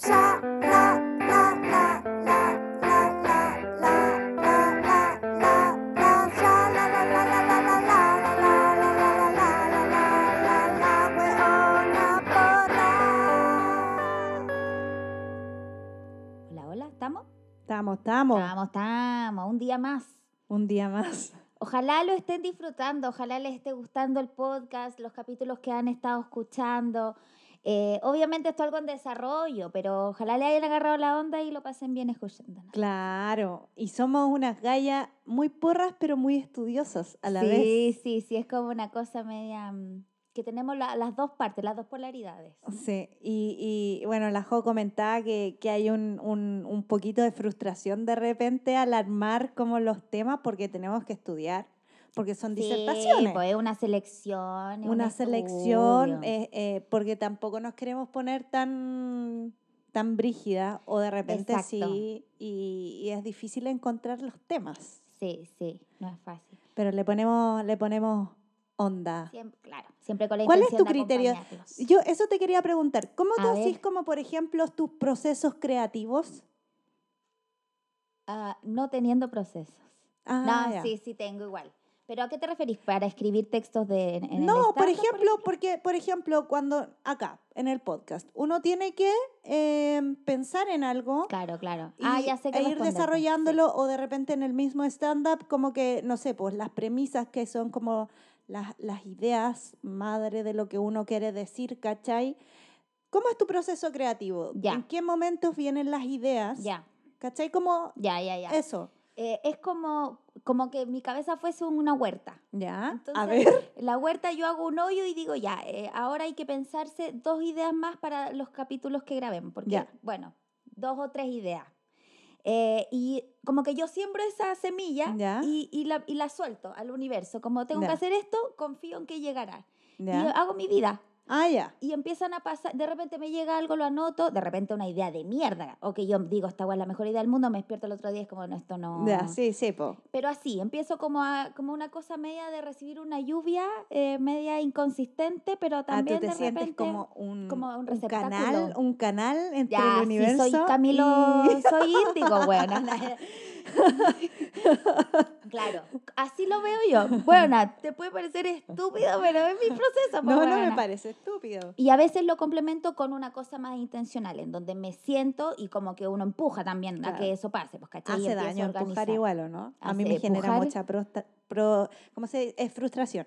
¿estamos? Estamos, estamos. Estamos, estamos, un día más. Un día más. Ojalá lo estén disfrutando, ojalá les esté gustando el podcast, los capítulos que han estado escuchando. Eh, obviamente esto es algo en desarrollo, pero ojalá le hayan agarrado la onda y lo pasen bien escuchándonos. Claro. Y somos unas gallas muy porras, pero muy estudiosas a la sí, vez. sí, sí, es como una cosa media mm, que tenemos la- las dos partes, las dos polaridades. Sí. Y, y, bueno, la Jo comentaba que, que hay un, un, un poquito de frustración de repente al armar como los temas porque tenemos que estudiar, porque son Sí, disertaciones. pues es una selección. un una selección, eh, eh, porque tampoco nos queremos poner tan tan brígida o de repente Exacto. sí y, y es difícil encontrar los temas Sí, sí, no es fácil. pero le ponemos le ponemos onda Siempre, claro, siempre con la ¿Cuál es tu de criterio? yo eso te quería preguntar cómo A tú haces como por ejemplo tus procesos creativos Ah, no teniendo procesos. Ah, no, ya. sí, sí tengo igual. ¿Pero a qué te referís? ¿Para escribir textos de, en el No, por stand-up, ejemplo, porque, por ejemplo, cuando acá, en el podcast, uno tiene que eh, pensar en algo Claro, claro. y, ah, ya sé que e ir desarrollándolo o de repente en el mismo stand-up, como que, no sé, pues las premisas que son como las, las ideas madre de lo que uno quiere decir, ¿cachai? ¿Cómo es tu proceso creativo? Ya. ¿En qué momentos vienen las Sí. ideas? Ya, ¿Cachai? Como ya, ya, ya. eso. Eh, es como, como que mi cabeza fuese una huerta. ¿Ya? A Entonces, ver. En la huerta yo hago un hoyo y digo, ya, eh, ahora hay que pensarse dos ideas más para los capítulos que grabemos. Porque, Ya. bueno, dos o tres ideas. Eh, y como que yo siembro esa semilla Ya. y, y la, y la suelto al universo. Como tengo que hacer esto, confío en que llegará. Y hago mi vida. Ah, ya. Y empiezan a pasar, de repente me llega algo, lo anoto, de repente una idea de mierda. O que yo digo, esta es la mejor idea del mundo, me despierto el otro día, es como, no, esto no... Ya, sí, sí, po. Pero así, empiezo como, a, como una cosa media de recibir una lluvia, eh, media inconsistente, pero Ah, también tú te de sientes repente... como un, como un canal, un canal entre ya, el universo. sí, soy Camilo, y- soy índigo, bueno. claro, así lo veo yo. Bueno, te puede parecer estúpido, pero es mi proceso. No, pues, no me weona. parece estúpido. Y a veces lo complemento con una cosa más intencional, en donde me siento y como que uno empuja también a Claro. que eso pase. Pues, ¿cachai? Hace empiezo a daño empujar igual, ¿o no? A mí me genera mucha pro, ¿cómo se dice? Es frustración.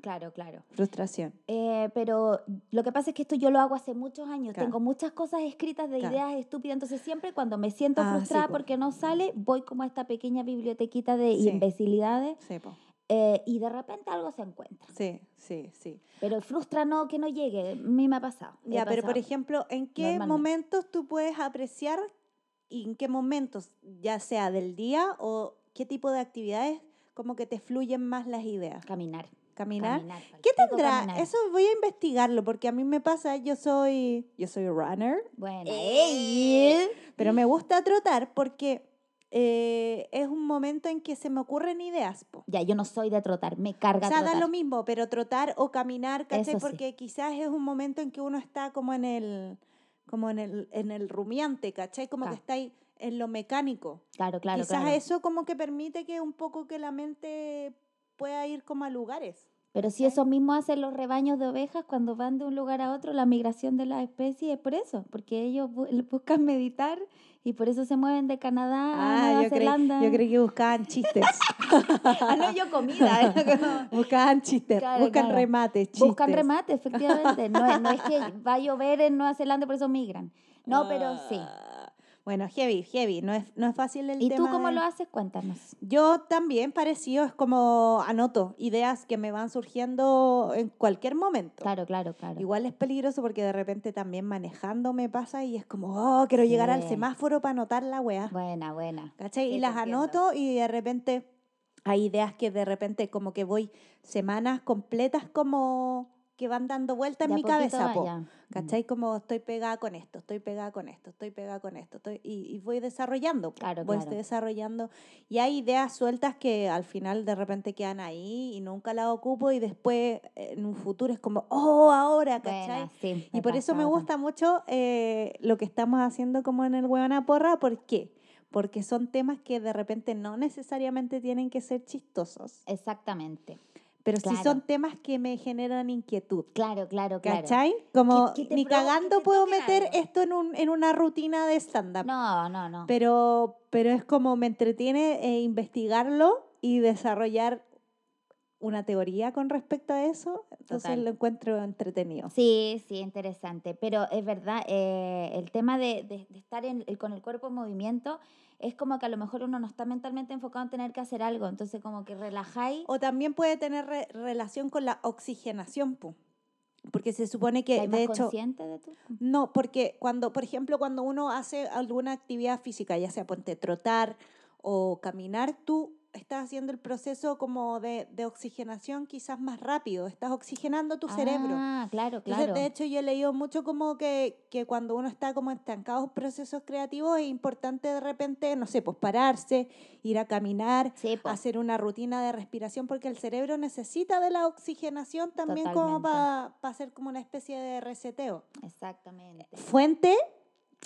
Claro, claro. Frustración. Eh, pero lo que pasa es que esto yo lo hago hace muchos años. Claro. Tengo muchas cosas escritas de Claro. ideas estúpidas. Entonces, siempre cuando me siento Ah, sí, frustrada po. porque no sale, voy como a esta pequeña bibliotequita de Sí. imbecilidades Sí, po. eh, y de repente algo se encuentra. sí, sí, sí. Pero frustra no que no llegue. A mí me ha pasado. Ya, pero por pasado. ejemplo, ¿en qué momentos tú puedes apreciar y en qué momentos, ya sea del día o qué tipo de actividades, como que te fluyen más las ideas? Caminar. Caminar. caminar, ¿Qué tendrá? caminar. Eso voy a investigarlo porque a mí me pasa, yo soy, yo soy runner, Bueno. ¡Ey! pero me gusta trotar porque eh, es un momento en que se me ocurren ideas. po. Ya, yo no soy de trotar. Me carga O sea, da trotar. lo mismo, pero trotar o caminar, ¿cachai? Eso sí. Porque quizás es un momento en que uno está como en el, como en el, en el rumiante, ¿cachai? Como Claro. que está ahí en lo mecánico. Claro, claro, quizás claro. eso como que permite que un poco que la mente pueda ir como a lugares. Pero si eso mismo hacen los rebaños de ovejas cuando van de un lugar a otro, la migración de las especies es por eso, porque ellos bu- buscan meditar y por eso se mueven de Canadá a Nueva Ah, creí, Zelanda. yo creí que buscaban chistes. ah, no, yo comida. buscaban chistes, Claro, buscan claro. remates, chistes. buscan remate, efectivamente. No, no es que va a llover en Nueva Zelanda, por eso migran. No, pero sí. Bueno, heavy, heavy. No es, no es fácil el ¿Y tema. tú cómo de- lo haces? Cuéntanos. Yo también parecido, es como anoto ideas que me van surgiendo en cualquier momento. Claro, claro, claro. Igual es peligroso porque de repente también manejando me pasa y es como, oh, quiero llegar al semáforo para anotar la weá. Buena, buena. ¿Cachai? sí, y las anoto y de repente hay ideas que de repente como que voy semanas completas como que van dando vuelta en mi cabeza, po. ya. Mm. ¿Cachai? Como estoy pegada con esto, estoy pegada con esto, estoy pegada con esto, estoy, y, y voy desarrollando, po, Claro, voy claro. desarrollando. Y hay ideas sueltas que al final de repente quedan ahí y nunca las ocupo y después eh, en un futuro es como, oh, ahora, ¿cachai? Buena, sí, Y por eso me gusta mucho eh, lo que estamos haciendo como en el Huevona Porra. ¿Por qué? Porque son temas que de repente no necesariamente tienen que ser chistosos, Exactamente. Pero sí Claro. son temas que me generan inquietud. Claro, claro, claro. ¿Cachai? Como que te ni cagando puedo meter algo. esto en, un, en una rutina de stand-up. No, no, no. Pero, pero es como me entretiene eh, investigarlo y desarrollar una teoría con respecto a eso. Entonces Total. lo encuentro entretenido. Sí, sí, interesante. Pero es verdad, eh, el tema de, de- de estar en- con el cuerpo en movimiento es como que a lo mejor uno no está mentalmente enfocado en tener que hacer algo. Entonces, como que relajáis. O también puede tener re- relación con la oxigenación, pu. porque se supone que, ¿Estás de hecho, consciente de tu? no, porque cuando, por ejemplo, cuando uno hace alguna actividad física, ya sea ponte trotar o caminar, tú estás haciendo el proceso como de, de oxigenación quizás más rápido, estás oxigenando tu cerebro. Ah, claro, Entonces, claro. de hecho, yo he leído mucho como que, que cuando uno está como estancado en procesos creativos es importante de repente, no sé, pues pararse, ir a caminar, Sí, hacer una rutina de respiración, porque el cerebro necesita de la oxigenación también como para hacer como una especie de reseteo. Exactamente. Fuente,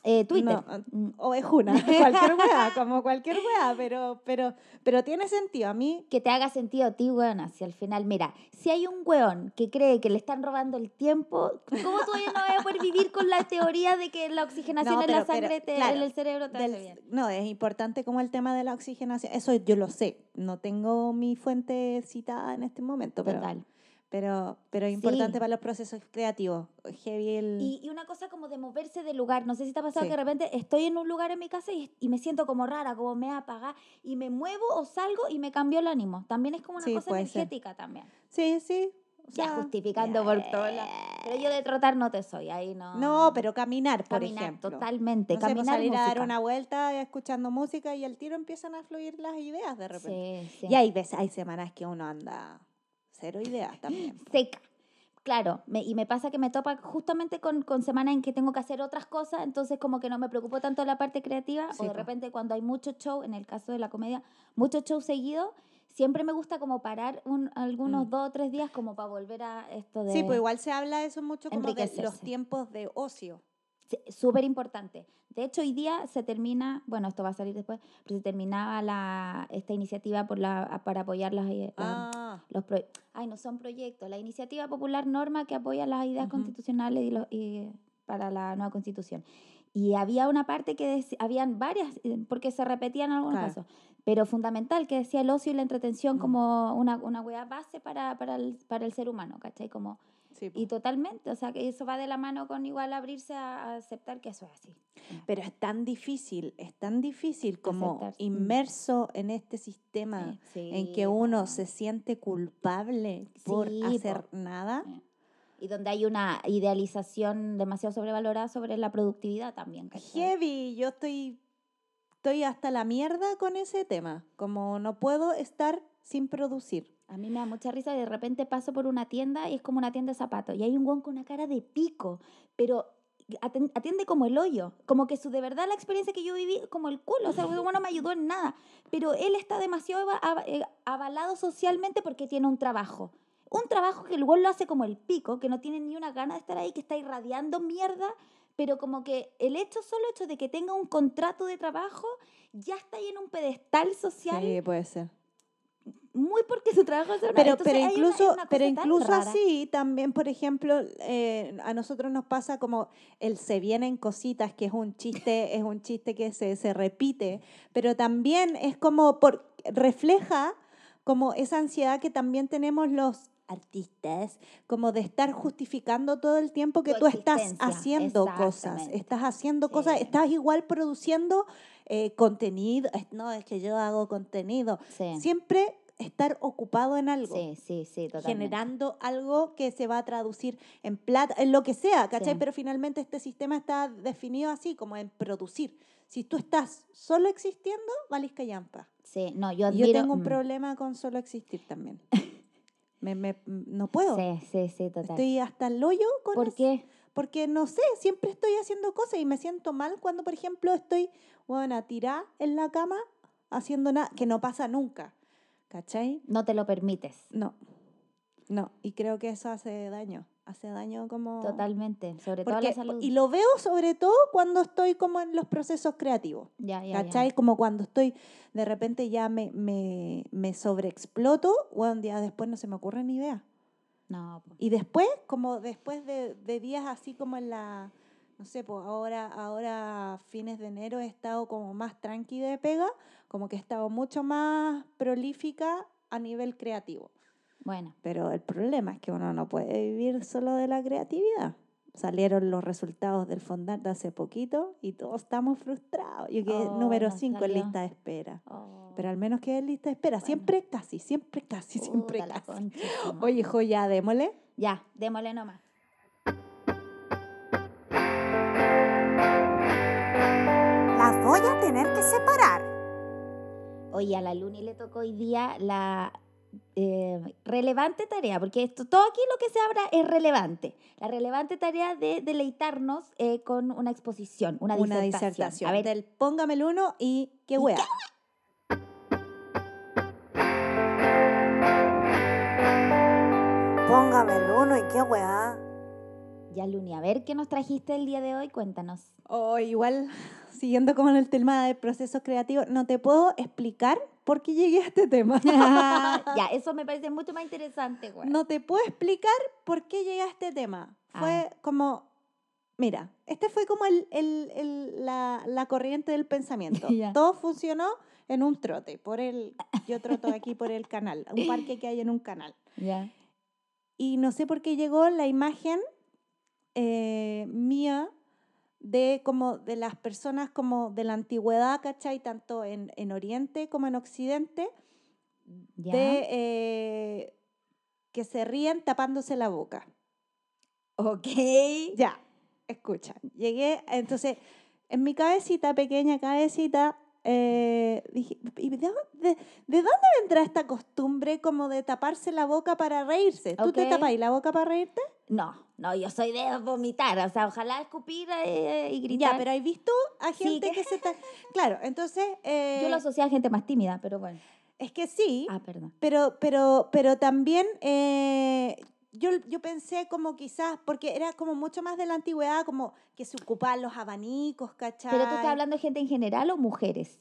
Eh, Twitter. no, Mm, ovejuna, cualquier weá, como cualquier weá, pero, pero, pero tiene sentido. A mí, que te haga sentido a ti, weón, hacia el final. Mira, si hay un weón que cree que le están robando el tiempo, ¿cómo todavía no vas a poder vivir con la teoría de que la oxigenación No, en la pero- pero, sangre, te- claro, en el cerebro te hace del- bien? no, es importante como el tema de la oxigenación. Eso yo lo sé. No tengo mi fuente citada en este momento, pero, Total. Pero, pero es importante Sí. para los procesos creativos. Heavy el... Y, y una cosa como de moverse del lugar. No sé si te ha pasado Sí. que de repente estoy en un lugar en mi casa y, y me siento como rara, como me apaga y me muevo o salgo y me cambió el ánimo. También es como una Sí, cosa puede ser. energética también. Sí, sí. o Ya sea, justificando por todo. la- Pero yo de trotar no te soy, ahí no. No, pero caminar, por caminar, ejemplo. totalmente. No sé, pues caminar salir a dar música. una vuelta escuchando música y al tiro empiezan a fluir las ideas de repente. Sí, sí. Y hay veces, hay semanas que uno anda cero ideas también. seca. Claro, me- y me pasa que me topa justamente con, con semanas en que tengo que hacer otras cosas, entonces como que no me preocupo tanto de la parte creativa, Sí, o de po. repente cuando hay mucho show, en el caso de la comedia, mucho show seguido, siempre me gusta como parar un, algunos Mm. dos o tres días como para volver a esto de... Sí, pues igual se habla de eso mucho como de los tiempos de ocio. Sí, Súper importante. De hecho, hoy día se termina, bueno, esto va a salir después, pero se terminaba la, esta iniciativa por la, para apoyar las, eh, las- Ah, los pro- ay no son proyectos la iniciativa popular norma que apoya las ideas constitucionales y, lo- y para la nueva constitución y había una parte que dec- habían varias eh, porque se repetían en algunos Claro. casos pero fundamental que decía el ocio y la entretención como una una base para, para, el, para el ser humano ¿cachai? como sí, po. y totalmente o sea que eso va de la mano con igual abrirse a, aceptar que eso es así Pero es tan difícil, es tan difícil como Aceptar, mm. inmerso en este sistema Sí, en que uno se siente culpable por Sí, hacer po. nada. Y donde hay una idealización demasiado sobrevalorada sobre la productividad también ¿cachai? Heavy, yo estoy, estoy hasta la mierda con ese tema. Como no puedo estar sin producir. A mí me da mucha risa y de repente paso por una tienda y es como una tienda de zapatos y hay un guan con una cara de pico, pero atiende como el hoyo, como que su de verdad la experiencia que yo viví como el culo, o sea, el no me ayudó en nada, pero él está demasiado eh, avalado socialmente porque tiene un trabajo. Un trabajo que el weón lo hace como el pico, que no tiene ni una gana de estar ahí, que está irradiando mierda, pero como que el hecho, solo hecho de que tenga un contrato de trabajo, ya está ahí en un pedestal social Sí, puede ser. Muy porque su trabajo es. Pero, Entonces, pero hay una- incluso, una pero incluso así, también, por ejemplo, eh, a nosotros nos pasa como el se vienen cositas, que es un chiste, es un chiste que se, se repite, pero también es como por, refleja como esa ansiedad que también tenemos los artistas, como de estar justificando todo el tiempo que Tu tú estás haciendo cosas, estás haciendo cosas, Sí. estás igual produciendo eh, contenido, no, es que yo hago contenido, Sí. siempre estar ocupado en algo, Sí, sí, sí, totalmente. generando algo que se va a traducir en plata, en lo que sea, ¿cachai? Sí. Pero finalmente este sistema está definido así, como en producir. Si tú estás solo existiendo, valís callampa. Sí, no, yo admiro... Yo tengo un mm, problema con solo existir también. Me, me- no puedo. Sí, sí, sí, total. Estoy hasta el hoyo con ¿Por eso. qué? Porque no sé, siempre estoy haciendo cosas y me siento mal cuando, por ejemplo, estoy, bueno, tirada en la cama haciendo nada, que no pasa nunca. ¿Cachai? No te lo permites. No. No. Y creo que eso hace daño. Hace daño como. Totalmente. Sobre todo Porque, la salud. y lo veo sobre todo cuando estoy como en los procesos creativos. ya, ya, ya. ¿Cachai? Como cuando estoy, de repente ya me, me, me sobreexploto, un día después no se me ocurre ni idea. No. Y después, como después de, de días así como en la, no sé, pues ahora, ahora fines de enero he estado como más tranqui de pega, como que he estado mucho más prolífica a nivel creativo. Bueno, Pero el problema es que uno no puede vivir solo de la creatividad. Salieron los resultados del Fondant de hace poquito y todos estamos frustrados. Yo quedé Oh, número no 5 en salió. lista de espera. oh, Pero al menos quedé en lista de espera. Bueno. Siempre casi, siempre casi, siempre puta casi. concha. Oye, hijo, ya démosle. Ya, démosle nomás. Las voy a tener que separar. Oye, a la Luni le tocó hoy día la eh, relevante tarea, porque esto, todo aquí lo que se habla es relevante. La relevante tarea de deleitarnos eh, con una exposición, una, una disertación. disertación. A ver, del póngame el uno y qué ¿Y wea. Póngame el uno y qué weá. Ya Luni, a ver qué nos trajiste el día de hoy, cuéntanos. O igual, siguiendo como en el tema del proceso creativo, no te puedo explicar por qué llegué a este tema. ya, eso me parece mucho más interesante, güey. no te puedo explicar por qué llegué a este tema. Fue como, mira, este fue como el, el- el- la, la corriente del pensamiento. Ya. Todo funcionó en un trote, por el, yo troto aquí por el canal, un parque que hay en un canal. Ya. Y no sé por qué llegó la imagen eh, mía de como de las personas como de la antigüedad, ¿cachai? Tanto en, en Oriente como en Occidente, Ya. de eh, que se ríen tapándose la boca. Ok. Ya, escucha. Llegué, entonces, en mi cabecita, pequeña cabecita, eh, dije, ¿y de, dónde- de- de dónde vendrá esta costumbre como de taparse la boca para reírse? ¿Tú te Ok. tapáis la boca para reírte? No, no, yo soy de vomitar, o sea, ojalá escupir eh, y gritar. Ya, pero ¿hay visto a Sí, gente que- que se... ta- Claro, entonces... eh, Yo lo asocié a gente más tímida, pero bueno. Es que sí, Ah, perdón. pero, pero, pero también eh, yo, yo pensé como quizás, porque era como mucho más de la antigüedad, como que se ocupaban los abanicos, ¿cachai? ¿Pero tú estás hablando de gente en general o mujeres?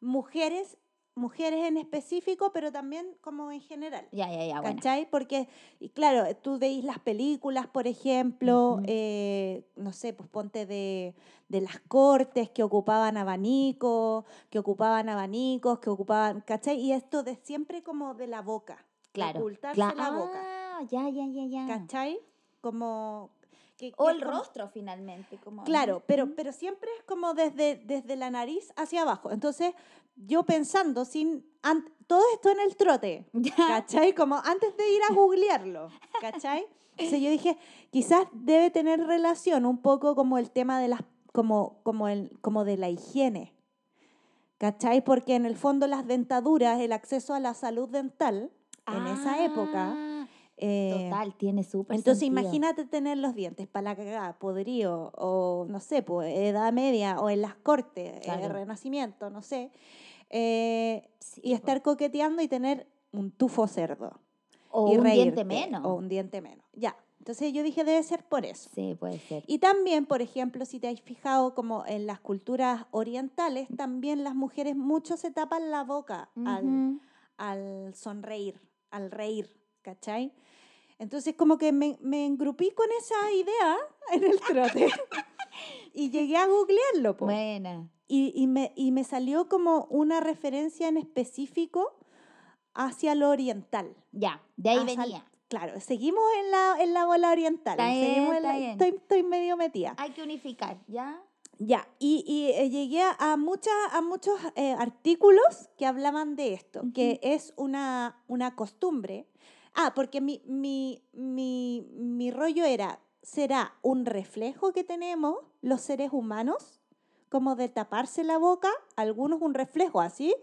Mujeres, mujeres en específico, pero también como en general. Ya, ya, ya, bueno. ¿Cachai? Porque, y claro, tú veis las películas, por ejemplo, Ujú. eh, no sé, pues ponte de, de las cortes que ocupaban abanicos, que ocupaban abanicos, que ocupaban, ¿cachai? Y esto de siempre como de la boca, Claro. ocultarse cla- la boca, Ah, ya, ya, ya, ya. ¿cachai? Como... que- O que el es como- rostro, finalmente. Como, Claro, pero, pero siempre es como desde, desde la nariz hacia abajo. Entonces, yo pensando, sin todo esto en el trote. ¿cachai? Como antes de ir a googlearlo, ¿cachai? Entonces yo dije, quizás debe tener relación un poco como el tema de las, como, como, el, como de la higiene, ¿cachai? Porque en el fondo las dentaduras, el acceso a la salud dental en esa época... Ah, eh, Total, tiene súper entonces sentido. imagínate tener los dientes para la cagada, podrido, o no sé, pues edad media, o en las cortes, eh, Claro. renacimiento, no sé, eh, y estar coqueteando y tener un tufo cerdo. O y un diente reírte, menos. O un diente menos, ya. Entonces yo dije, debe ser por eso. Sí, puede ser. Y también, por ejemplo, si te has fijado como en las culturas orientales, también las mujeres mucho se tapan la boca al, Ujú. al sonreír, al reír, ¿cachai? Entonces como que me, me engrupí con esa idea en el trote y llegué a googlearlo. po. Buena. Y, y me, y me salió como una referencia en específico hacia lo oriental. Ya, de ahí Ah, sal- venía. Claro, seguimos en la, en la bola oriental. Está bien, seguimos en está la- bien. estoy, estoy medio metida. Hay que unificar, ¿ya? Ya, y, y, eh, llegué a, muchas, a muchos eh, artículos que hablaban de esto, que es una, una costumbre. Ah, porque mi, mi, mi, mi rollo era, ¿será un reflejo que tenemos los seres humanos? Como de taparse la boca, algunos un reflejo así,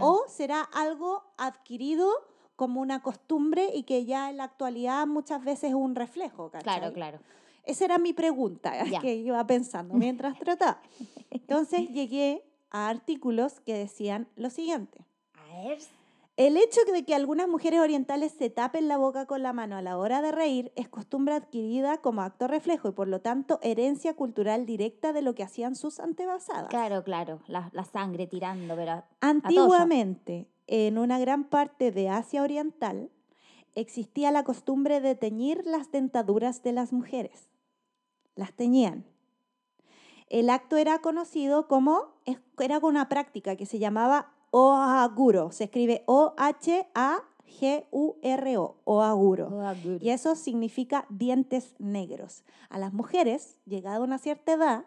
o será algo adquirido como una costumbre y que ya en la actualidad muchas veces es un reflejo. ¿cachai? Claro, claro. Esa era mi pregunta que iba pensando mientras trataba. Entonces llegué a artículos que decían lo siguiente. A ver. El hecho de que algunas mujeres orientales se tapen la boca con la mano a la hora de reír es costumbre adquirida como acto reflejo y por lo tanto herencia cultural directa de lo que hacían sus antepasadas. Claro, claro. La, la sangre tirando, pero. Antiguamente, en una gran parte de Asia Oriental, existía la costumbre de teñir las dentaduras de las mujeres. Las teñían. El acto era conocido como, era una práctica que se llamaba oaguro. Se escribe O-H-A-G-U-R-O, oaguro. Oh, good. Y eso significa dientes negros. A las mujeres, llegada a una cierta edad,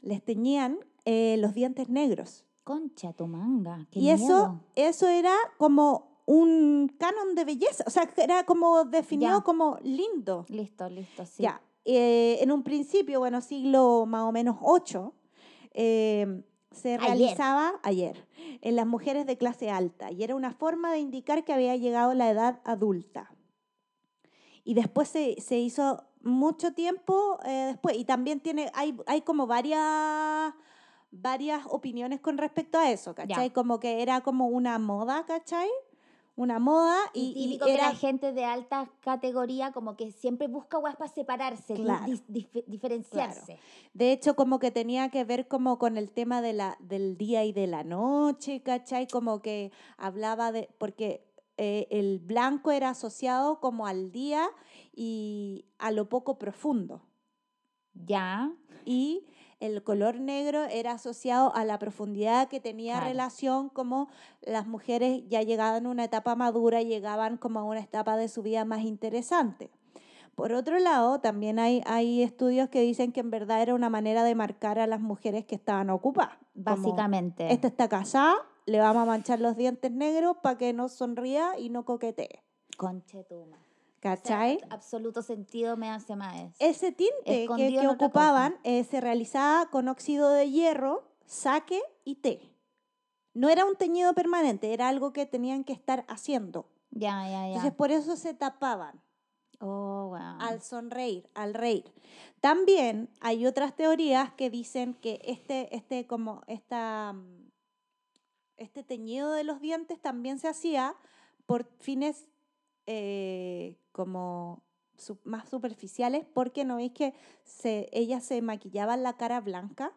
les teñían eh, los dientes negros. Concha tu manga. Qué y eso, miedo. eso era como un canon de belleza, o sea, era como definido Ya. como lindo. Listo, listo, sí. Ya, eh, en un principio, bueno, siglo más o menos 8, se realizaba ayer en las mujeres de clase alta y era una forma de indicar que había llegado la edad adulta. Y después se, se hizo mucho tiempo eh, después y también tiene, hay, hay como varias varias opiniones con respecto a eso, ¿cachai? Como que era como una moda, ¿cachai? Una moda Y, y, y típico que era la gente de alta categoría como que siempre busca guas para separarse, Claro. diferenciarse. De hecho, como que tenía que ver como con el tema de la, del día y de la noche, ¿cachai? Como que hablaba de, porque eh, el blanco era asociado como al día y a lo poco profundo. Ya, Y el color negro era asociado a la profundidad que tenía Claro. relación como las mujeres ya llegaban a una etapa madura, llegaban como a una etapa de su vida más interesante. Por otro lado, también hay, hay estudios que dicen que en verdad era una manera de marcar a las mujeres que estaban ocupadas. Como, básicamente. Esta está casada, le vamos a manchar los dientes negros para que no sonría y no coquetee. Conchetuma. ¿Cachai? absoluto sentido me hace más. Ese tinte que, Escondido ocupaban eh, se realizaba con óxido de hierro, saque y té. No era un teñido permanente, era algo que tenían que estar haciendo. Ya, ya, ya. Entonces por eso se tapaban oh, wow. al sonreír, al reír. También hay otras teorías que dicen que este, este, como esta, este teñido de los dientes también se hacía por fines eh, como su- más superficiales, porque no veis que se, ellas se maquillaban la cara blanca.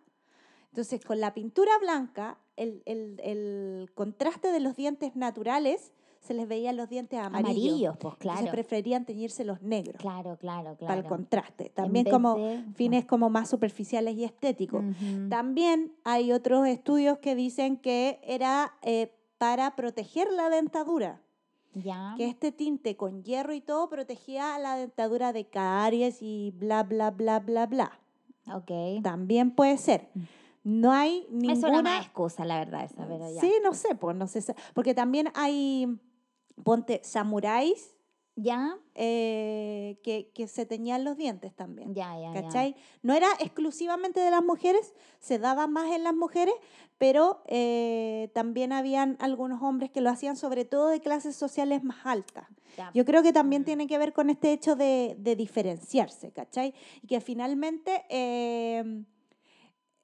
Entonces, con la pintura blanca, el, el- el contraste de los dientes naturales, se les veían los dientes amarillos. Amarillos, pues claro. preferían teñirse los negros Claro, claro, para el claro. contraste. También como de- fines como más superficiales y estéticos. Ujú. También hay otros estudios que dicen que era eh, para proteger la dentadura, Ya. que este tinte con hierro y todo protegía la dentadura de caries y bla, bla, bla, bla, bla. Ok. También puede ser. No hay ninguna... más excusa, la verdad, esa, pero ya. Sí, no sé, pues no sé. Porque también hay, ponte, samuráis ¿Ya? eh, que, que se teñían los dientes también. Ya, ya, ya. ¿Cachai? No era exclusivamente de las mujeres, se daba más en las mujeres, pero eh, también habían algunos hombres que lo hacían sobre todo de clases sociales más altas. Ya. Yo creo que también Mm. tiene que ver con este hecho de, de diferenciarse, ¿cachai? Y que finalmente eh,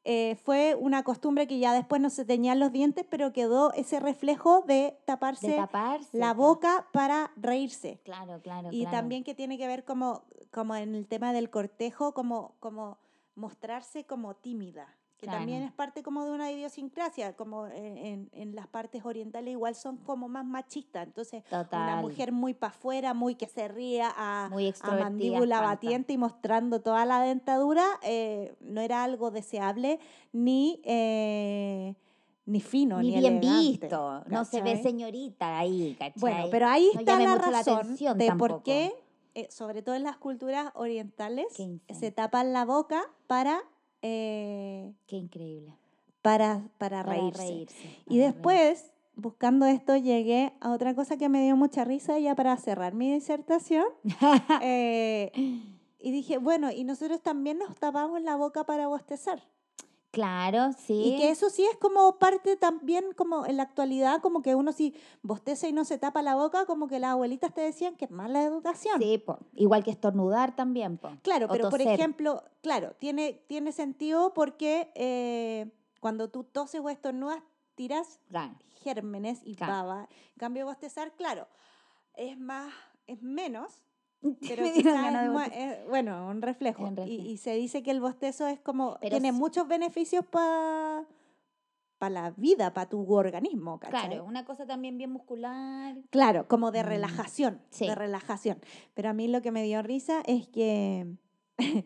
eh, fue una costumbre que ya después no se teñían los dientes, pero quedó ese reflejo de taparse de taparse. la boca para reírse. Claro, claro, Y claro. también que tiene que ver como, como en el tema del cortejo, como, como mostrarse como tímida, que también es parte como de una idiosincrasia, como en, en- en las partes orientales igual son como más machistas, entonces una mujer muy para afuera, muy que se ría a, Muy a mandíbula espanta. batiente y mostrando toda la dentadura, eh, no era algo deseable ni... eh, ni fino, ni, Ni bien elegante, visto. No se ve señorita ahí, ¿cachai? Bueno, pero ahí No está la razón de por tampoco. qué, eh, sobre todo en las culturas orientales, se tapan la boca para, eh, Qué increíble. para, para, Para reírse. reírse, Y después, buscando esto, llegué a otra cosa que me dio mucha risa ya para cerrar mi disertación. eh, y dije, bueno, y nosotros también nos tapamos la boca para bostezar. Claro, sí. Y que eso sí es como parte también, como en la actualidad, como que uno si bosteza y no se tapa la boca, como que las abuelitas te decían que es mala educación. Sí, po. igual que estornudar también, po. Claro, O pero por ejemplo, claro, tiene, tiene sentido porque eh, cuando tú toses o estornudas, tiras Claro. gérmenes y Claro. baba. En cambio, bostezar, claro, es más, es menos, pero quizás es eh, bueno, un reflejo. Un Y- reflejo. Y, se dice que el bostezo es como, Pero tiene muchos beneficios para la vida, para tu organismo, ¿cachai? Claro, una cosa también bien muscular. Claro, como de Mm, relajación, sí. de relajación. Pero a mí lo que me dio risa es que,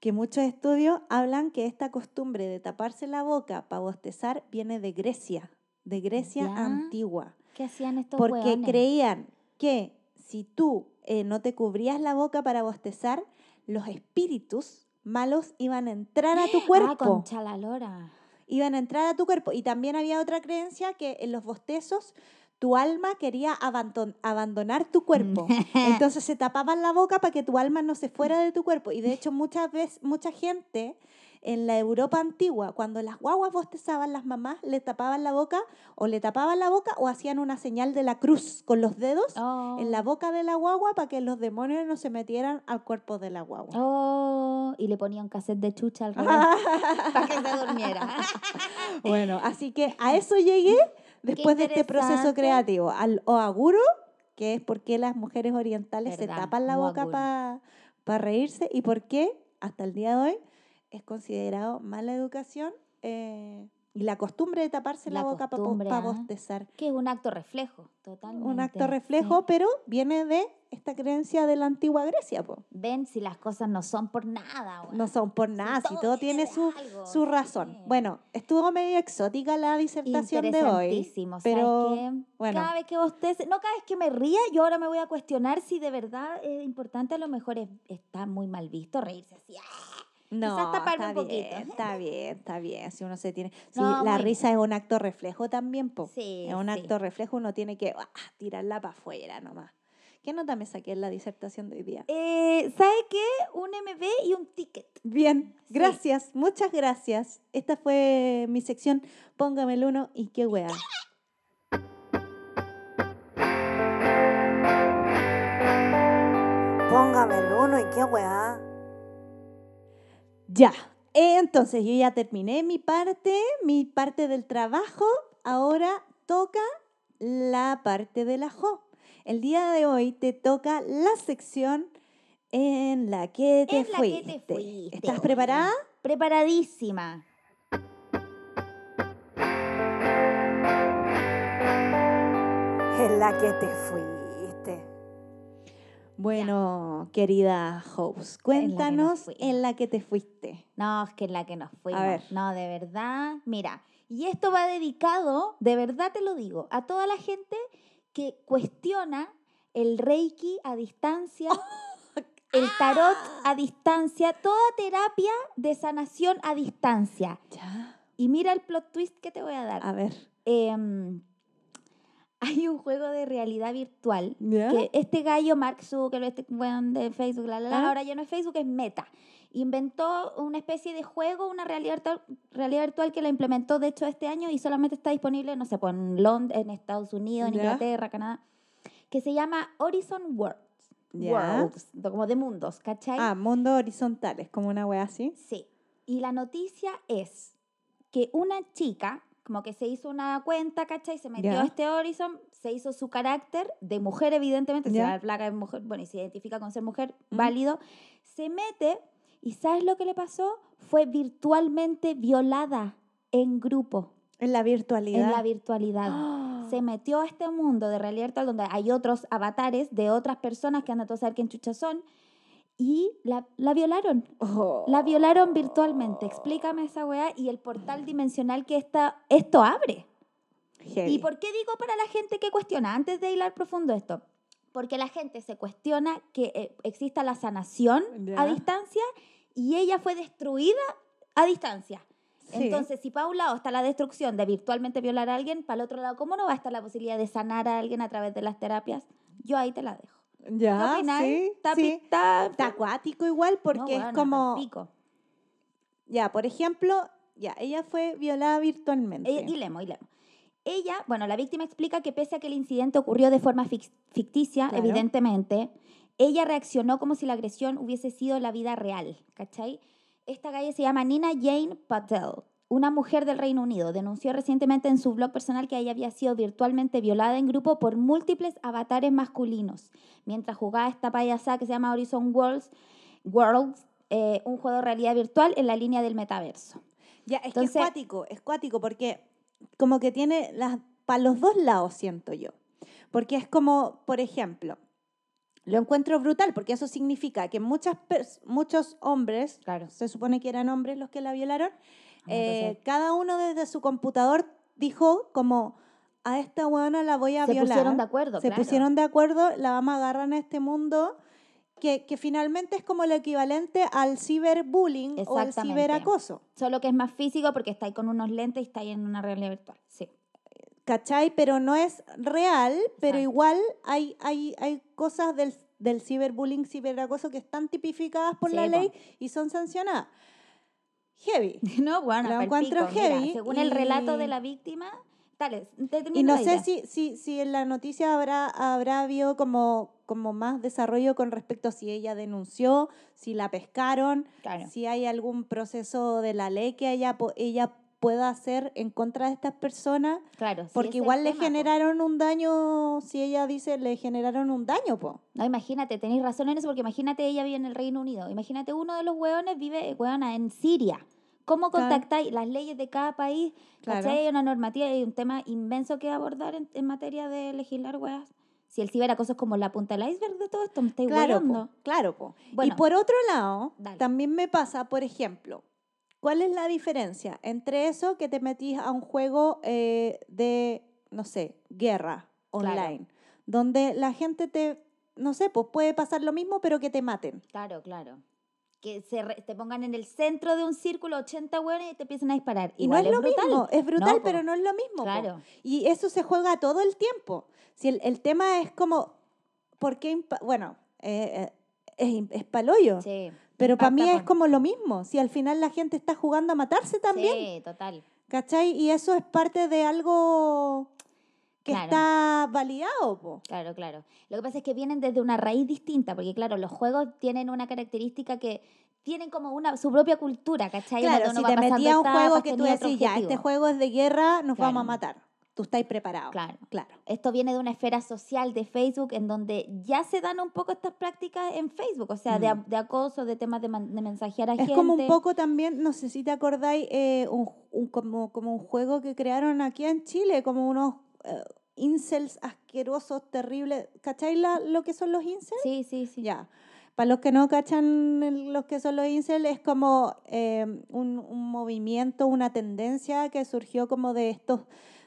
que muchos estudios hablan que esta costumbre de taparse la boca para bostezar viene de Grecia, de Grecia Ya. antigua, ¿Qué hacían estos porque hueones? creían que si tú eh, no te cubrías la boca para bostezar, los espíritus malos iban a entrar a tu Ah, cuerpo concha la lora. iban a entrar a tu cuerpo. Y también había otra creencia que en los bostezos tu alma quería abandon- abandonar tu cuerpo. Entonces se tapaban la boca para que tu alma no se fuera de tu cuerpo. Y de hecho muchas veces, mucha gente en la Europa antigua, cuando las guaguas bostezaban, las mamás le tapaban la boca o le tapaban la boca o hacían una señal de la cruz con los dedos Oh. en la boca de la guagua para que los demonios no se metieran al cuerpo de la guagua. Oh, y le ponía un cassette de chucha al para que se durmiera. Bueno, así que a eso llegué después de este proceso creativo. Al oaguro, que es por qué las mujeres orientales se tapan la boca para reírse y por qué hasta el día de hoy es considerado mala educación eh, y la costumbre de taparse la, La boca para costumbre, ah. bostezar. que es un acto reflejo, totalmente. Un acto sí. reflejo, pero viene de esta creencia de la antigua Grecia. po. Ven si las cosas no son por nada. No son por nada, si todo tiene su, algo, su razón. sí. Bueno, estuvo medio exótica la disertación de hoy. Pero, ¿sabes qué? bueno. Cada vez que usted, no cada vez que me ría, yo ahora me voy a cuestionar si de verdad es importante, a lo mejor es- está muy mal visto reírse así. ¡ah! No, Quizás taparme está un poquito. bien, está bien, está bien. Si uno se tiene, No, la risa es un acto reflejo también, po. Sí, es un sí. acto reflejo, uno tiene que ah, tirarla para afuera nomás. ¿Qué nota me saqué en la disertación de hoy día? Eh, ¿Sabe qué? Un MB y un ticket. Bien, Sí. gracias, muchas gracias. Esta fue mi sección Póngame el uno y qué wea. Póngame el uno y qué weá. Ya, entonces yo ya terminé mi parte, mi parte del trabajo. Ahora toca la parte de la Jo. El día de hoy te toca la sección en la que te, En la que fuiste. te fuiste, ¿Estás preparada? Preparadísima. En la que te fuiste. Bueno, querida host, cuéntanos en la que te fuiste. No, es que es la que nos fuimos. ver. No, de verdad. Mira, y esto va dedicado, de verdad te lo digo, a toda la gente que cuestiona el reiki a distancia, el tarot a distancia, toda terapia de sanación a distancia. Ya. Y mira el plot twist que te voy a dar. A ver. Em, hay un juego de realidad virtual que este gallo, Mark Zuckerberg, este weón de Facebook, la, la, la, ¿Ah? ahora ya no es Facebook, es Meta. Inventó una especie de juego, una realidad virtual, realidad virtual que la implementó, de hecho, este año y solamente está disponible, no sé, pues, en Londres, en Estados Unidos, en. Inglaterra, Canadá, que se llama Horizon Worlds. Ya. Worlds, como de mundos, ¿cachai? Ah, mundo horizontal, es como una wea así. Sí. Y la noticia es que una chica, como que se hizo una cuenta, ¿cachai? Se metió Ya. a este Horizon, se hizo su carácter de mujer, evidentemente, si Ya. la placa es mujer, bueno, y se identifica con ser mujer, Mm. válido. Se mete y ¿sabes lo que le pasó? Fue virtualmente violada en grupo, En la virtualidad. en la virtualidad. Se metió a este mundo de realidad virtual donde hay otros avatares de otras personas que andan a saber quién chuchas son y la, la violaron. Oh. La violaron virtualmente. Explícame esa weá y el portal dimensional que esta, esto abre. Heavy. ¿Y por qué digo para la gente que cuestiona? Antes de hilar profundo esto. Porque la gente se cuestiona que eh, exista la sanación a distancia y ella fue destruida a distancia. Sí. Entonces, si para un lado está la destrucción de virtualmente violar a alguien, para el otro lado, ¿cómo no va a estar la posibilidad de sanar a alguien a través de las terapias? Yo ahí te la dejo. ¿Qué Ya, sí, ¿Está sí. está- Está acuático igual porque No, es weona, como... pico. Ya, por ejemplo, ya, ella fue violada virtualmente. Eh, hilemos, hilemos. Ella, bueno, la víctima explica que pese a que el incidente ocurrió de forma fic- ficticia, Claro. evidentemente, ella reaccionó como si la agresión hubiese sido la vida real, ¿cachai? Esta calle se llama Nina Jane Patel, una mujer del Reino Unido. Denunció recientemente en su blog personal que ella había sido virtualmente violada en grupo por múltiples avatares masculinos, mientras jugaba esta payasada que se llama Horizon Worlds, Worlds eh, un juego de realidad virtual en la línea del metaverso. Ya, es Entonces- que es cuático, es cuático porque como que tiene las para los dos lados, siento yo. Porque es como, por ejemplo, lo encuentro brutal porque eso significa que muchas muchos hombres, Claro. se supone que eran hombres los que la violaron, eh, cada uno desde su computador dijo como a esta huevona la voy a Se violar. pusieron de acuerdo, Se claro. pusieron de acuerdo, la vamos a agarrar en este mundo que, que finalmente es como el equivalente al ciberbullying o al ciberacoso. Solo que es más físico porque está ahí con unos lentes y está ahí en una realidad virtual. Sí. ¿cachai? Pero no es real, pero Exacto. igual hay, hay, hay cosas del, del ciberbullying, ciberacoso que están tipificadas por la Sí, po. ley y son sancionadas. Heavy. No, bueno, Lo encuentro pico, mira, heavy según el relato de la víctima, dale, te Y no sé si, si, si en la noticia habrá, habrá habido como, como más desarrollo con respecto a si ella denunció, si la pescaron, Claro. si hay algún proceso de la ley que ella, ella pueda hacer en contra de estas personas. Claro, Porque igual le tema, po. generaron un daño, si ella dice, le generaron un daño, po. No, imagínate, tenéis razón en eso, porque imagínate, ella vive en el Reino Unido. Imagínate, uno de los hueones vive, hueona, en Siria. ¿Cómo Claro. contactáis las leyes de cada país? Claro. Hay una normativa y un tema inmenso que abordar en, en materia de legislar, weas. Si el ciberacoso es como la punta del iceberg de todo esto, me estáis Claro, po, claro, po. Bueno. y por otro lado, Dale. también me pasa, por ejemplo, ¿cuál es la diferencia entre eso que te metís a un juego eh, de, no sé, guerra Claro. online, donde la gente te, no sé, pues puede pasar lo mismo, pero que te maten? Claro, claro. Que se re- te pongan en el centro de un círculo 80 hueones y te empiecen a disparar. Y Igual no es lo brutal. mismo, es brutal, No, po. pero no es lo mismo. po. Claro. Y eso se juega todo el tiempo. Si el, el tema es como, ¿por qué? Bueno, eh, eh, es, es paloyo. Sí. Pero para mí impacta es como lo mismo. Si al final la gente está jugando a matarse también, Sí, total. ¿cachai? Y eso es parte de algo que Claro. está validado, po. Claro, claro. Lo que pasa es que vienen desde una raíz distinta, porque claro, los juegos tienen una característica que tienen como una su propia cultura, ¿cachai? Claro, si te metías un juego que tú decís, ya, este objetivo". juego es de guerra, nos vamos a Claro. matar. Tú estás preparado. Claro. Claro. Esto viene de una esfera social de Facebook en donde ya se dan un poco estas prácticas en Facebook, o sea, de, Mm. de acoso, de temas de, man- de mensajear a Es gente. como un poco también, no sé si te acordáis, eh, un, un- como, como un juego que crearon aquí en Chile, como unos eh, incels asquerosos, terribles. ¿Cacháis la- lo que son los incels? Sí, sí, sí. Ya. Para los que no cachan los que son los incels, es como eh, un, un movimiento, una tendencia que surgió como de estos,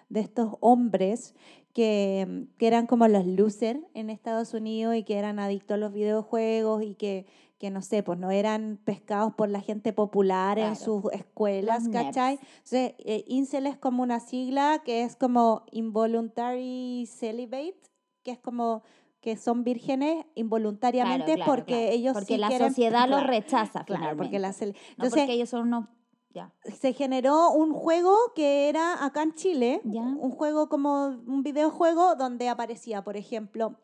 de estos hombres que, que eran como los losers en Estados Unidos y que eran adictos a los videojuegos y que, que no sé, pues no eran pescados por la gente popular en Claro. sus escuelas, Los nerds. ¿cachai? Entonces, eh, incel es como una sigla que es como involuntary celibate, que es como que son vírgenes involuntariamente Claro, claro, porque ellos porque sí la quieren- sociedad los rechaza Claro, porque finalmente. la cel- No Entonces, porque ellos son unos ya. se generó un juego que era acá en Chile, Ya. un juego como un videojuego donde aparecía, por ejemplo,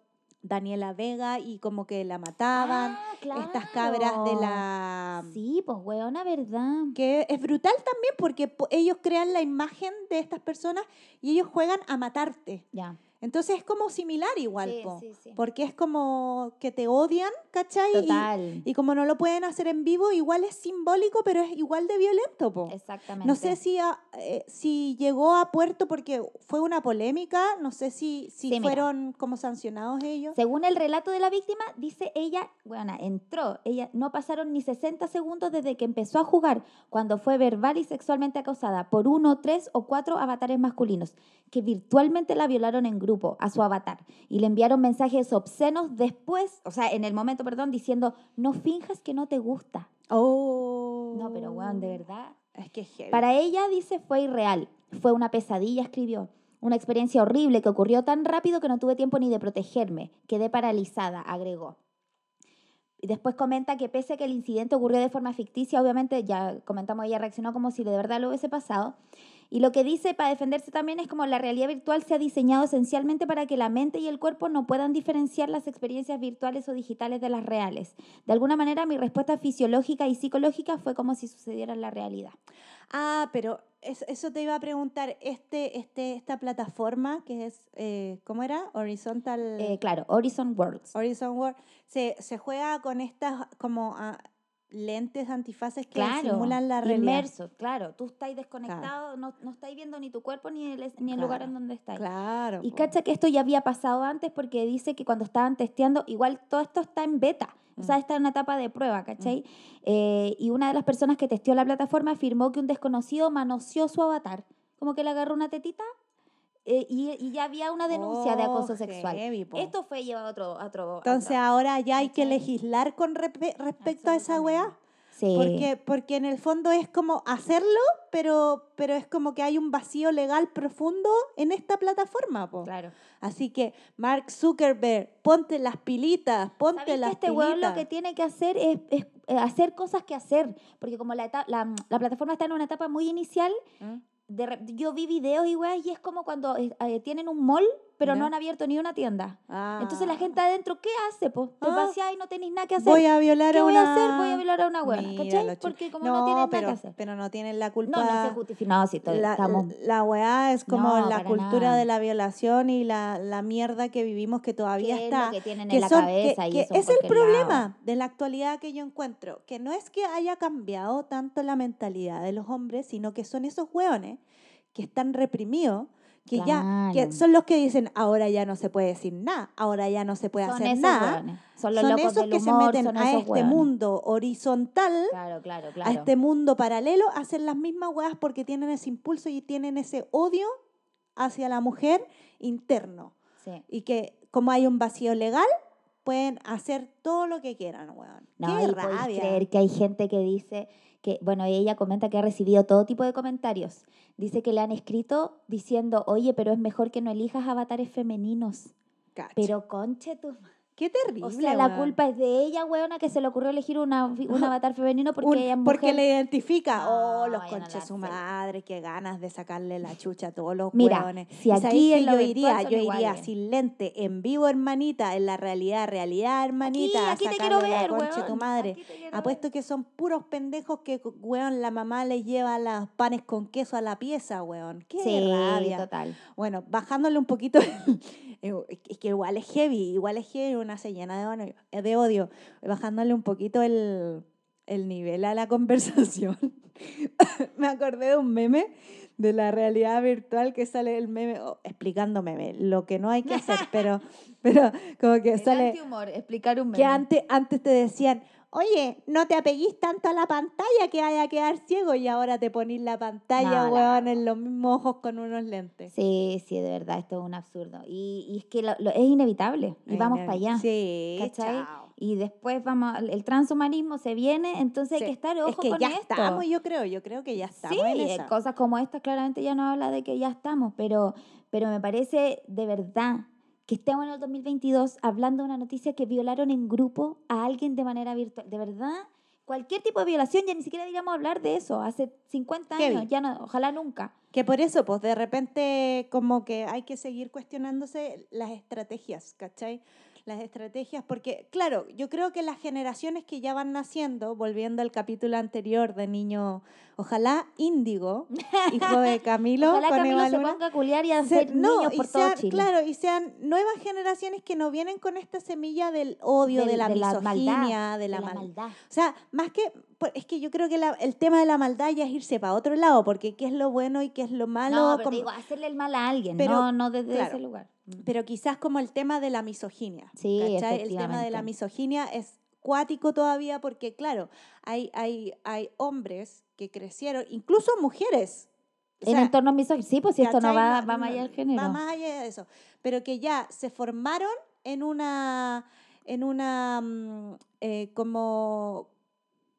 Daniela Vega y como que la mataban, Ah, estas cabras de la... Sí, pues hueona, ¿verdad? Que es brutal también porque po- ellos crean la imagen de estas personas y ellos juegan a matarte. Ya. Entonces es como similar igual, Sí, po, sí, sí. porque es como que te odian, ¿cachai? Y- Total. Y, como no lo pueden hacer en vivo, igual es simbólico, pero es igual de violento, po. Exactamente. No sé si, a- eh, si llegó a puerto porque fue una polémica, no sé si, si Sí, mira. fueron como sancionados ellos. Según el relato de la víctima, dice ella, bueno, entró, ella no pasaron ni 60 segundos desde que empezó a jugar cuando fue verbal y sexualmente acosada por uno, tres o cuatro avatares masculinos que virtualmente la violaron en grupo a su avatar y le enviaron mensajes obscenos después, o sea, en el momento, perdón, diciendo, no finjas que no te gusta. Oh. No, pero weón, de verdad. Es que es. Para ella, dice, fue irreal. Fue una pesadilla, escribió. Una experiencia horrible que ocurrió tan rápido que no tuve tiempo ni de protegerme. Quedé paralizada, agregó. Y después comenta que pese a que el incidente ocurrió de forma ficticia, obviamente ya comentamos, ella reaccionó como si de verdad lo hubiese pasado. Y lo que dice para defenderse también es como la realidad virtual se ha diseñado esencialmente para que la mente y el cuerpo no puedan diferenciar las experiencias virtuales o digitales de las reales. De alguna manera mi respuesta fisiológica y psicológica fue como si sucediera en la realidad. Ah, pero es- eso te iba a preguntar, este, este, esta plataforma que es, eh, ¿cómo era? Horizontal... Eh, claro, Horizon Worlds. Horizon World, se, se juega con estas como lentes antifaces que Claro, simulan la realidad. inmerso, claro. Tú estás desconectado, no, no estáis viendo ni tu cuerpo ni el, ni el lugar en donde estás. Claro. Y po. cacha que esto ya había pasado antes porque dice que cuando estaban testeando, igual todo esto está en beta, o sea, Mm. está en una etapa de prueba, ¿cachai? Eh, y una de las personas que testeó la plataforma afirmó que un desconocido manoseó su avatar, como que le agarró una tetita eh, y, y ya había una denuncia de Oh, acoso sexual. heavy. Esto fue llevado a otro... a otro a Entonces otro- ahora ya hay que legislar con respecto a esa weá. Sí. Porque, porque en el fondo es como hacerlo, pero, pero es como que hay un vacío legal profundo en esta plataforma. Po. Claro. Así que, Mark Zuckerberg, ponte las pilitas, ponte ¿Sabéis que las este pilitas. lo que tiene que hacer es, es, eh, hacer cosas que hacer? Porque como la, eta- la, la plataforma está en una etapa muy inicial, ¿Mm? De yo vi videos y weas y es como cuando eh, tienen un mall, pero Ya. no han abierto ni una tienda. Entonces la Ah. gente adentro, ¿qué hace? Po? Te Ah. paseás y no tenéis nada que hacer. Voy a violar ¿Qué a voy una... a hacer? Voy a violar a una Mira ¿cachai? Porque como no, tienen pero, nada que hacer. pero no tienen la culpa... No, no se justifica. No, si La, estamos... la weá es como No, la cultura nada. de la violación y la, la mierda que vivimos que todavía ¿Qué es está. lo que tienen que en la son- cabeza que- y que es el cualquier lado. problema de la actualidad que yo encuentro, que no es que haya cambiado tanto la mentalidad de los hombres, sino que son esos hueones que están reprimidos, que ya, que son los que dicen, ahora ya no se puede decir nada, ahora ya no se puede Son hacer esos nada. weones. Son los Son locos esos del que se meten a este mundo horizontal Claro, claro, claro. a este mundo paralelo hacen las mismas weas porque tienen ese impulso y tienen ese odio hacia la mujer interno. Sí. Y que como hay un vacío legal, pueden hacer todo lo que quieran, weón. No, ¡Qué y rabia! creer que hay gente que dice que, bueno, ella comenta que ha recibido todo tipo de comentarios. Dice que le han escrito diciendo, oye, pero es mejor que no elijas avatares femeninos. Cacha. Pero conche tu... ¡Qué terrible, O sea, la weón. culpa es de ella, weona, que se le ocurrió elegir una, un avatar femenino porque Un- ella es porque mujer. le identifica. Oh, los conches su madre, qué ganas de sacarle la chucha a todos los Mira, hueones. si ¿Y sabéis aquí en yo iría, yo iría sin lente, en vivo, hermanita, en la realidad, realidad, hermanita, aquí a te quiero la ver, concha a tu madre. aquí Apuesto que son puros pendejos que, weón, la mamá les lleva los panes con queso a la pieza, weón. Qué Sí, rabia. total. Bueno, bajándole un poquito, es que igual es heavy, igual es heavy, una se llena de odio, de odio. bajándole un poquito el, el nivel a la conversación. Me acordé de un meme de la realidad virtual que sale el meme, oh, explicando meme, lo que no hay que hacer, pero, pero como que sale humor, explicar un que antes, antes te decían, oye, no te apeguís tanto a la pantalla que vaya a quedar ciego y ahora te ponís la pantalla, No, en los mismos ojos con unos lentes. Sí, sí, de verdad, esto es un absurdo. Y, y es que lo- lo- es inevitable. Y vamos para allá. Sí, ¿cachai? chao. Y después vamos, el transhumanismo se viene, entonces Sí, hay que estar ojo es que con ya esto. estamos, yo creo, yo creo que ya estamos sí, en eh, esa. cosas como estas claramente ya no habla de que ya estamos, pero, pero me parece de verdad que estemos en el 2022 hablando de una noticia que violaron en grupo a alguien de manera virtual. De verdad, cualquier tipo de violación, ya ni siquiera digamos hablar de eso, hace 50 Heavy. años, ya no, ojalá nunca. Que por eso, pues de repente como que hay que seguir cuestionándose las estrategias, ¿cachai? Las estrategias, porque claro, yo creo que las generaciones que ya van naciendo, volviendo al capítulo anterior de niño, ojalá Índigo, hijo de Camilo, Ojalá con Camilo Eva se ponga a culiar y a se- hacer niños y por todo sean, Chile. claro, y sean nuevas generaciones que no vienen con esta semilla del odio, de la de la misoginia, maldad, de la, de la mal- maldad. O sea, más que, por- es que yo creo que la- el tema de la maldad ya es irse para otro lado, porque qué es lo bueno y qué es lo malo. No, pero como- digo, hacerle el mal a alguien, Pero, no, no desde claro, ese lugar. Mm. pero quizás como el tema de la misoginia. Sí. El tema de la misoginia es cuático todavía porque, claro, hay, hay, hay hombres que crecieron, incluso mujeres. O en sea, entornos misóginos, sí, pues si esto no va, va más allá del género. Va más allá de eso. Pero que ya se formaron en una, en una mm, eh, como,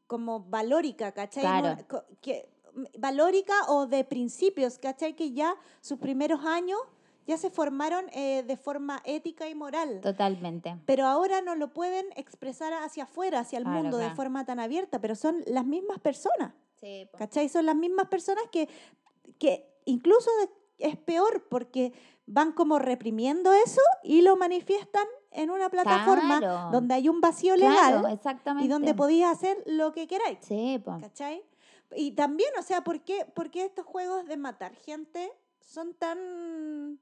como valórica, ¿cachai? En Claro. que, mm, valórica o de principios, ¿cachai? Que ya sus primeros años ya se formaron eh, de forma ética y moral. Totalmente. Pero ahora no lo pueden expresar hacia afuera, hacia el Claro, mundo, de forma tan abierta, pero son las mismas personas. Sí. ¿Cachai? Son las mismas personas que, que incluso es peor porque van como reprimiendo eso y lo manifiestan en una plataforma Claro. donde hay un vacío Claro, legal exactamente. y donde podías hacer lo que queráis. Sí, po. ¿Cachai? Y también, o sea, ¿por qué, por qué estos juegos de matar gente son tan...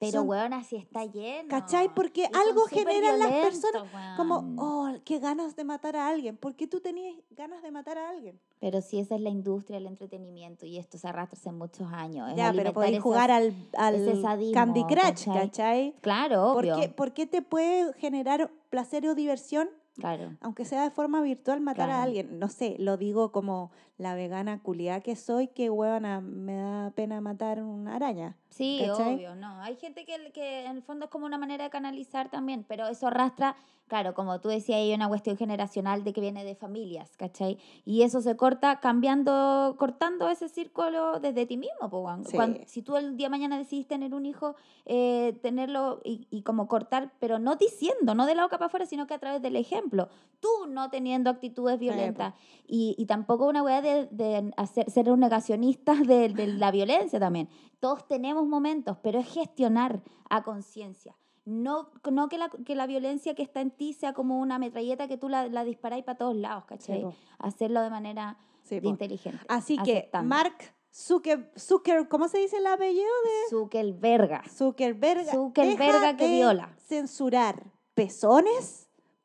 Pero, weón, así está lleno. ¿Cachai? Porque Y algo generan las personas como, weón. oh, qué ganas de matar a alguien. ¿Por qué tú tenías ganas de matar a alguien? Pero si esa es la industria del entretenimiento y esto se arrastra hace muchos años. es Ya, pero podéis jugar al, al sadismo, Candy Crush, ¿cachai? ¿cachai? Claro, ¿Por obvio. qué, por qué te puede generar placer o diversión, Claro. aunque sea de forma virtual, matar a Claro. alguien? No sé, lo digo como la vegana culiada que soy, que huevona, me da pena matar una araña. Sí, ¿cachai? obvio, no. Hay gente que, que en el fondo es como una manera de canalizar también, pero eso arrastra, claro, como tú decías, hay una cuestión generacional de que viene de familias, ¿cachai? Y eso se corta cambiando, cortando ese círculo desde ti mismo, po. Sí. Si tú el día de mañana decidís tener un hijo, eh, tenerlo y, y como cortar, pero no diciendo, no de la boca para afuera, sino que a través del ejemplo. Tú no teniendo actitudes violentas y, y tampoco una weá de, de hacer, ser un negacionista de, de la violencia también. Todos tenemos momentos, pero es gestionar a conciencia. No, no que, la, que la violencia que está en ti sea como una metralleta que tú la, la disparáis para todos lados, Sí, ¿cachai? po. Hacerlo de manera Sí, inteligente. Así que, aceptando. Mark Zucker, Zucker, ¿cómo se dice el apellido? Zuckerberga. Zuckerberg. Zuckerberga deja que de viola. Censurar pezones,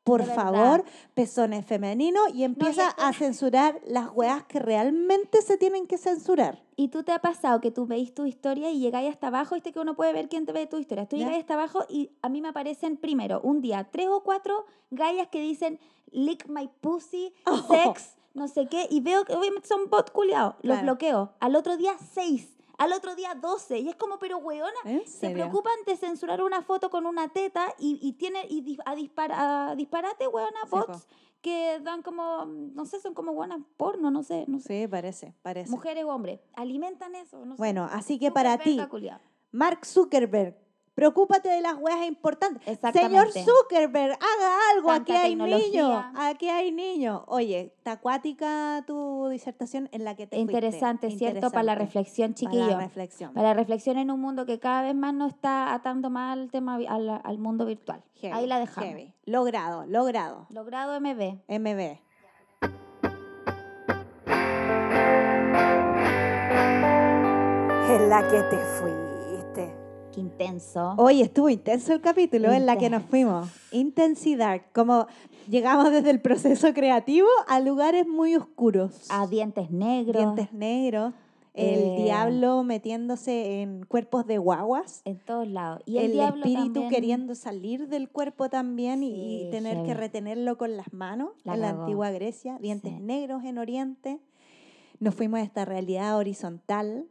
por favor, pezones femeninos, y empieza esto- a censurar las weas que realmente se tienen que censurar. ¿Y tú te ha pasado que tú veis tu historia y llegáis hasta abajo? Viste que uno puede ver quién te ve tu historia. Tú llegáis hasta abajo y a mí me aparecen primero un día tres o cuatro gallas que dicen lick my pussy, Oh. sex, no sé qué. Y veo que obviamente son bot culiados. Los Claro. bloqueo. Al otro día seis. Al otro día 12. Y es como, pero weona, ¿En se preocupan de censurar una foto con una teta y, y tiene y a, dispara, a disparate, weona, Sí, bots que dan como, no sé, son como buenas porno, no sé, no sé. Sí, parece, parece. Mujeres o hombres, alimentan eso, no sé. Bueno, así que para ti. Mark Zuckerberg, preocúpate de las weas importantes. Señor Exactamente. Zuckerberg, haga algo, aquí hay niños, aquí hay niños. Oye, está acuática tu disertación en la que te fuiste. Interesante, ¿cierto? Para la reflexión, Para chiquillo. la reflexión. Para la reflexión en un mundo que cada vez más nos está atando más al tema al, al mundo virtual. Heavy, Ahí la dejamos. heavy. Logrado, logrado. Logrado MB. MB. En la que te fuiste. Intenso. Hoy estuvo intenso el capítulo en la que nos fuimos. Intensidad. Como llegamos desde el proceso creativo a lugares muy oscuros. A dientes negros. Dientes negros. El Eh, diablo metiéndose en cuerpos de guaguas. En todos lados. Y el, espíritu también- queriendo salir del cuerpo también y- tener que retenerlo con las manos La en la antigua Grecia, dientes Sí. negros en Oriente. Nos fuimos a esta realidad horizontal.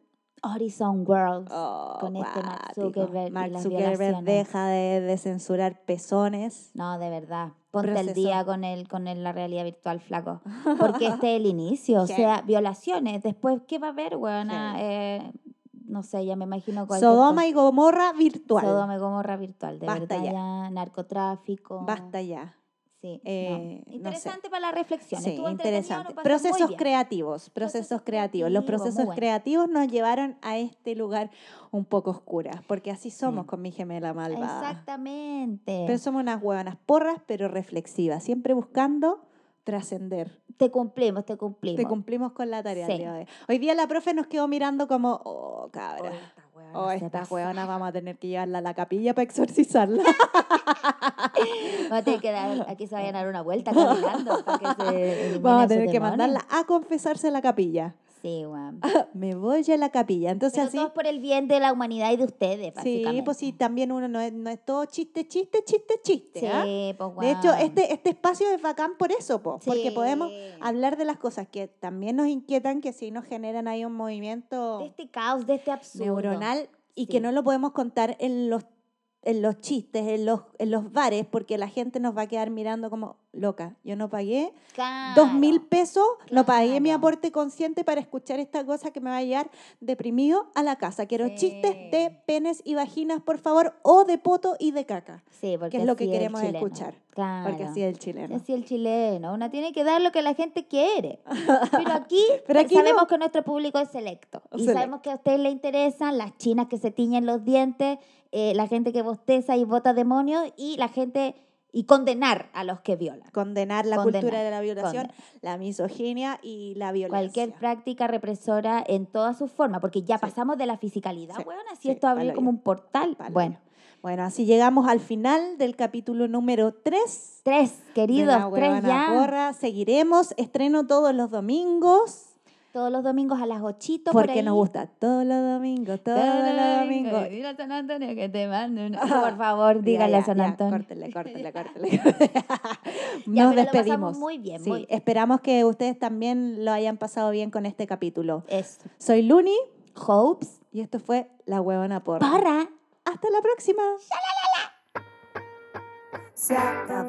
Horizon World. Oh, Con este Mark. Zuckerberg Mark Zuckerberg deja de, de censurar pezones. No, de verdad. Ponte al Proceso. día con el, con el- la realidad virtual, flaco. Porque este es el inicio. O sea, violaciones. Después, ¿qué va a haber, weona? Eh, no sé, ya me imagino cualquier Sodoma cosa. y Gomorra virtual. Sodoma y Gomorra virtual, de Basta verdad ya. ya. narcotráfico. Basta ya. Sí, Eh, no. no Interesante para la reflexión. Sí, interesante. Procesos creativos, procesos creativos. Los procesos bueno. creativos nos llevaron a este lugar un poco oscura, porque así somos Sí. con mi gemela malvada. Exactamente. Pero somos unas huevanas porras, pero reflexivas, siempre buscando trascender. te cumplimos, te cumplimos. Te cumplimos con la tarea. Sí. de hoy. Hoy día la profe nos quedó mirando como, oh, cabra. Esta huevona Oh, estas pasó. huevanas vamos a tener que llevarla a la capilla para exorcizarla. Vamos a tener que dar, aquí se vayan a dar una vuelta caminando para que se vamos a tener que mandarla a confesarse a la capilla. Sí, weón. Me voy a la capilla. Entonces Pero así... todo es por el bien de la humanidad y de ustedes, Sí, básicamente. pues sí, también uno no es, no es todo chiste, chiste, chiste, chiste. Sí, ¿ah? pues, De hecho, este, este espacio es bacán por eso, po, porque Sí. podemos hablar de las cosas que también nos inquietan, que sí nos generan ahí un movimiento De este caos, de este absurdo. neuronal y Sí. que no lo podemos contar en los, en los chistes, en los, en los bares, porque la gente nos va a quedar mirando como, loca, yo no pagué Claro. dos mil pesos, no pagué mi aporte consciente para escuchar esta cosa que me va a llevar deprimido a la casa. Quiero Sí. chistes de penes y vaginas, por favor, o de poto y de caca, Sí, porque que es lo que queremos chileno. escuchar, Claro. porque así es el chileno. Así el chileno. Uno tiene que dar lo que la gente quiere. Pero aquí, Pero aquí sabemos no. que nuestro público es selecto. Y Selecto. sabemos que a ustedes les interesan las chinas que se tiñen los dientes, eh, la gente que bosteza y vota demonios y la gente y condenar a los que violan. Condenar la Condenar, cultura de la violación, condenar. la misoginia y la violencia. Cualquier práctica represora en todas sus formas, porque ya Sí. pasamos de la fisicalidad, Sí, weón, así sí, esto palo como un portal. Palo bueno, Bueno, así llegamos al final del capítulo número 3. tres, queridos, tres ya. Porra. Seguiremos, estreno todos los domingos. Todos los domingos a las 8 Porque nos gusta todos los domingos, todos los domingos. Dile a San Antonio que te mande una- Ah, Por favor, dígale Ya, a San ya, Antonio. Córtele, córtele, córtele. Ya, Nos lo despedimos. muy bien, Sí, muy bien. esperamos que ustedes también lo hayan pasado bien con este capítulo. Eso. Soy Luni Hopes. y esto fue La Huevona Porra. Para. Hasta la próxima. Se acabó